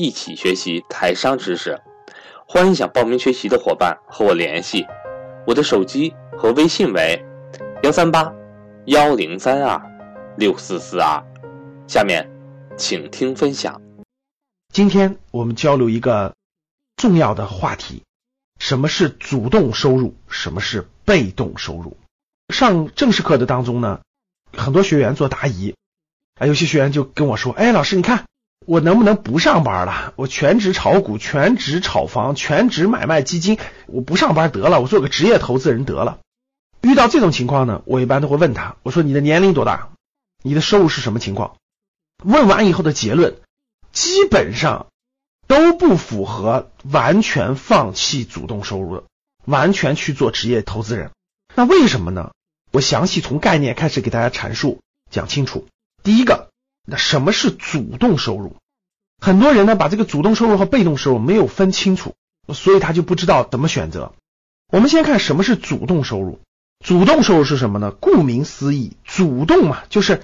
一起学习台商知识，欢迎想报名学习的伙伴和我联系，我的手机和微信为幺三八幺零三二六四四二。下面，请听分享。今天我们交流一个重要的话题：什么是主动收入？什么是被动收入？上正式课的当中呢，很多学员做答疑，啊，有些学员就跟我说：“哎，老师，你看。”我能不能不上班了？我全职炒股，全职炒房，全职买卖基金，我不上班得了，我做个职业投资人得了。遇到这种情况呢，我一般都会问他，我说你的年龄多大？你的收入是什么情况？问完以后的结论，基本上都不符合完全放弃主动收入的，完全去做职业投资人。那为什么呢？我详细从概念开始给大家阐述，讲清楚。第一个。那什么是主动收入？很多人呢把这个主动收入和被动收入没有分清楚，所以他就不知道怎么选择。我们先看什么是主动收入。主动收入是什么呢？顾名思义，主动嘛，就是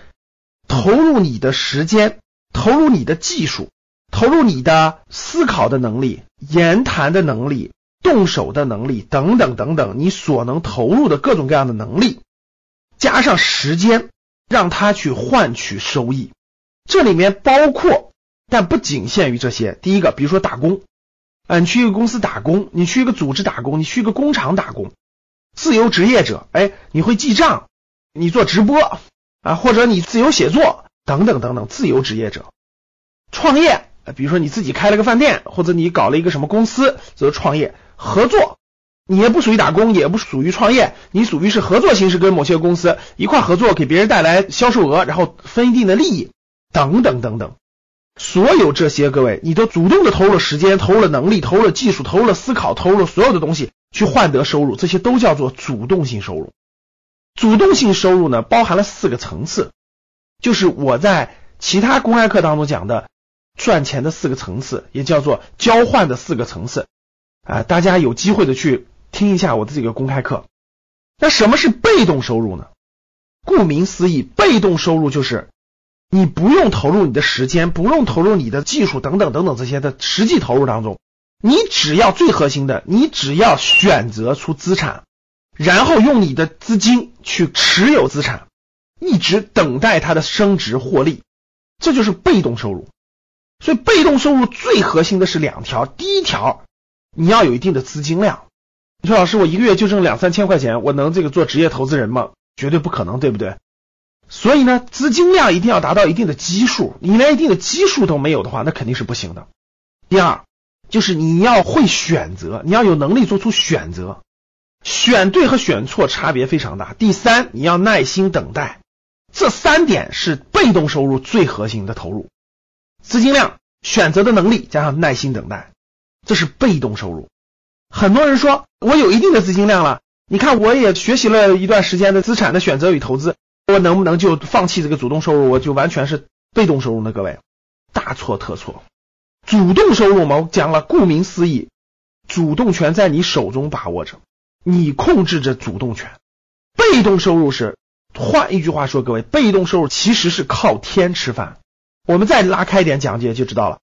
投入你的时间，投入你的技术，投入你的思考的能力、言谈的能力、动手的能力等等等等，你所能投入的各种各样的能力，加上时间，让他去换取收益。这里面包括，但不仅限于这些。第一个，比如说打工，啊，你去一个公司打工，你去一个组织打工，你去一个工厂打工，自由职业者，哎，你会记账，你做直播啊，或者你自由写作等等等等，自由职业者，创业，比如说你自己开了个饭店，或者你搞了一个什么公司，则创业合作，你也不属于打工，也不属于创业，你属于是合作形式，跟某些公司一块合作，给别人带来销售额，然后分一定的利益。等等等等，所有这些各位，你都主动的投入了时间，投入了能力，投入了技术，投入了思考，投入了所有的东西去换得收入，这些都叫做主动性收入。主动性收入呢，包含了四个层次，就是我在其他公开课当中讲的赚钱的四个层次，也叫做交换的四个层次啊。大家有机会的去听一下我的这个公开课。那什么是被动收入呢？顾名思义，被动收入就是。你不用投入你的时间，不用投入你的技术等等等等这些的实际投入当中，你只要最核心的，你只要选择出资产，然后用你的资金去持有资产，一直等待它的升值获利，这就是被动收入。所以被动收入最核心的是两条，第一条，你要有一定的资金量。你说老师，我一个月就挣两三千块钱，我能这个做职业投资人吗？绝对不可能，对不对？所以呢，资金量一定要达到一定的基数，你连一定的基数都没有的话，那肯定是不行的。第二，就是你要会选择，你要有能力做出选择，选对和选错差别非常大。第三，你要耐心等待，这三点是被动收入最核心的投入：资金量、选择的能力加上耐心等待，这是被动收入。很多人说我有一定的资金量了，你看我也学习了一段时间的资产的选择与投资。我能不能就放弃这个主动收入，我就完全是被动收入呢？各位，大错特错。主动收入嘛，我讲了，顾名思义，主动权在你手中把握着，你控制着主动权。被动收入是，换一句话说，各位，被动收入其实是靠天吃饭。我们再拉开一点讲解就知道了。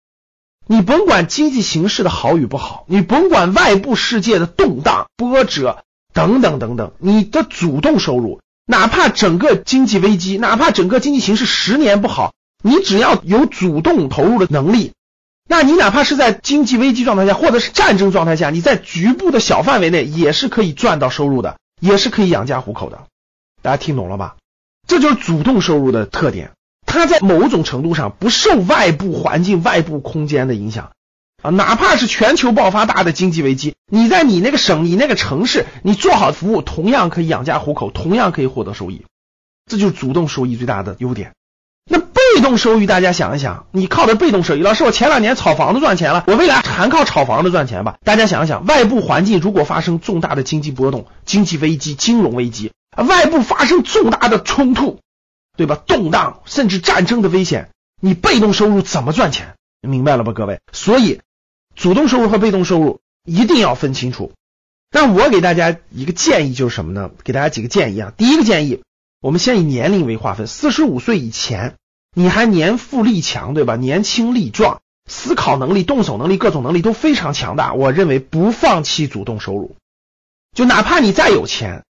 你甭管经济形势的好与不好，你甭管外部世界的动荡波折等等等等，你的主动收入。哪怕整个经济危机，哪怕整个经济形势十年不好，你只要有主动投入的能力，那你哪怕是在经济危机状态下，或者是战争状态下，你在局部的小范围内也是可以赚到收入的，也是可以养家糊口的。大家听懂了吧？这就是主动收入的特点，它在某种程度上不受外部环境、外部空间的影响。哪怕是全球爆发大的经济危机，你在你那个省、你那个城市，你做好服务，同样可以养家糊口，同样可以获得收益，这就是主动收益最大的优点。那被动收益，大家想一想，你靠的被动收益，老师，我前两年炒房子赚钱了，我未来还靠炒房子赚钱吧？大家想一想，外部环境如果发生重大的经济波动、经济危机、金融危机，外部发生重大的冲突，对吧？动荡甚至战争的危险，你被动收入怎么赚钱？明白了吧，各位？所以，主动收入和被动收入一定要分清楚。但我给大家一个建议就是什么呢？给大家几个建议啊。第一个建议，我们先以年龄为划分，四十五岁以前，你还年富力强，对吧？年轻力壮，思考能力、动手能力、各种能力都非常强大。我认为不放弃主动收入，就哪怕你再有钱，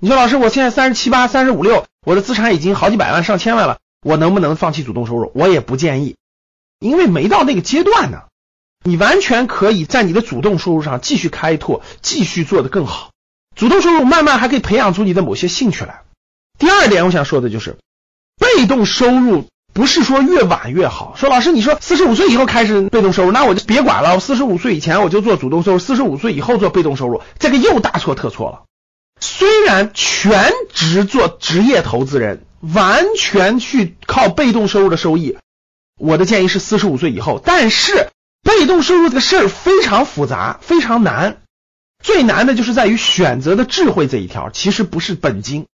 你说老师，我现在三十七八、三十五六，我的资产已经好几百万、上千万了，我能不能放弃主动收入？我也不建议，因为没到那个阶段呢。你完全可以在你的主动收入上继续开拓，继续做得更好。主动收入慢慢还可以培养出你的某些兴趣来。第二点，我想说的就是，被动收入不是说越晚越好。说老师，你说四十五岁以后开始被动收入，那我就别管了。我四十五岁以前我就做主动收入，四十五岁以后做被动收入，这个又大错特错了。虽然全职做职业投资人，完全去靠被动收入的收益，我的建议是四十五岁以后，但是。被动收入这个事儿非常复杂，非常难。最难的就是在于选择的智慧这一条，其实不是本金，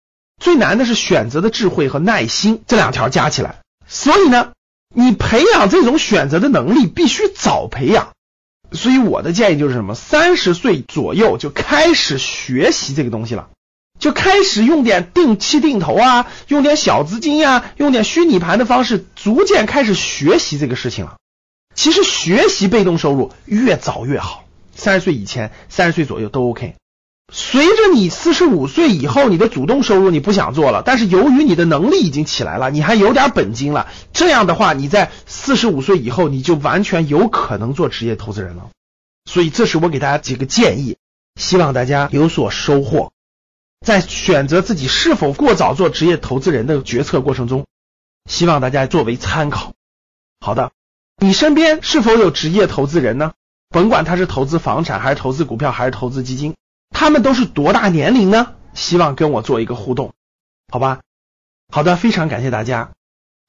最难的是选择的智慧和耐心这两条加起来。所以呢，你培养这种选择的能力必须早培养。所以我的建议就是什么？三十岁左右就开始学习这个东西了，就开始用点定期定投啊，用点小资金呀，用点虚拟盘的方式，逐渐开始学习这个事情了。其实学习被动收入越早越好，三十岁以前、三十岁左右都 OK。随着你四十五岁以后，你的主动收入你不想做了，但是由于你的能力已经起来了，你还有点本金了，这样的话，你在四十五岁以后，你就完全有可能做职业投资人了。所以，这是我给大家几个建议，希望大家有所收获。在选择自己是否过早做职业投资人的决策过程中，希望大家作为参考。好的。你身边是否有职业投资人呢？甭管他是投资房产，还是投资股票，还是投资基金，他们都是多大年龄呢？希望跟我做一个互动，好吧？好的，非常感谢大家。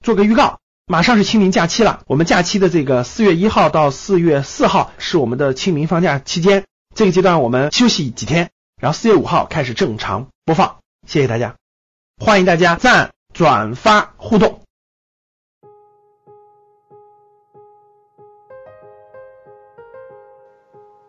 做个预告，马上是清明假期了。我们假期的这个四月一号到四月四号是我们的清明放假期间，这个阶段我们休息几天，然后四月五号开始正常播放。谢谢大家，欢迎大家赞、转发、互动。